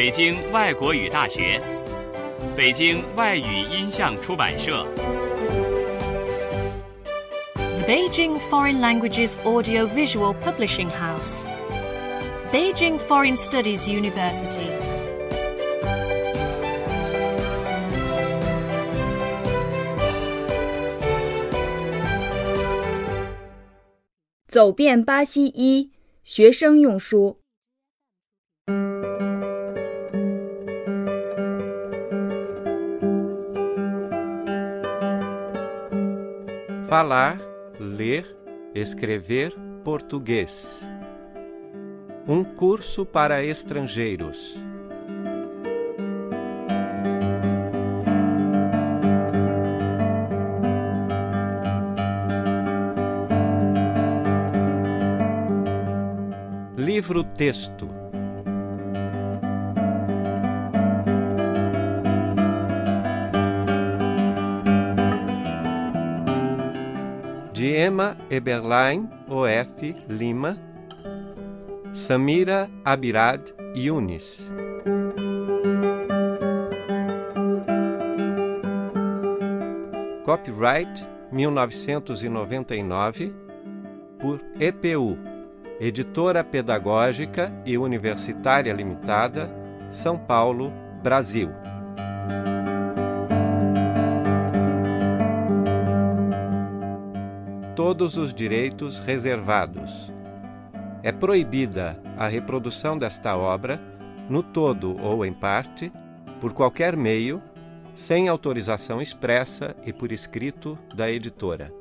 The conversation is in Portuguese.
北京外国语大学、北京外语音像出版社、The Beijing Foreign Languages Audiovisual Publishing House, Beijing Foreign Studies University. 走遍巴西一学生用书。Falar, ler, escrever português. Um curso para estrangeiros. Livro-texto. De Emma Eberlein OF Lima, Samira Abirad Yunis. Copyright 1999 por EPU, Editora Pedagógica e Universitária Limitada, São Paulo, Brasil. Todos os direitos reservados. É proibida a reprodução desta obra, no todo ou em parte, por qualquer meio, sem autorização expressa e por escrito da editora.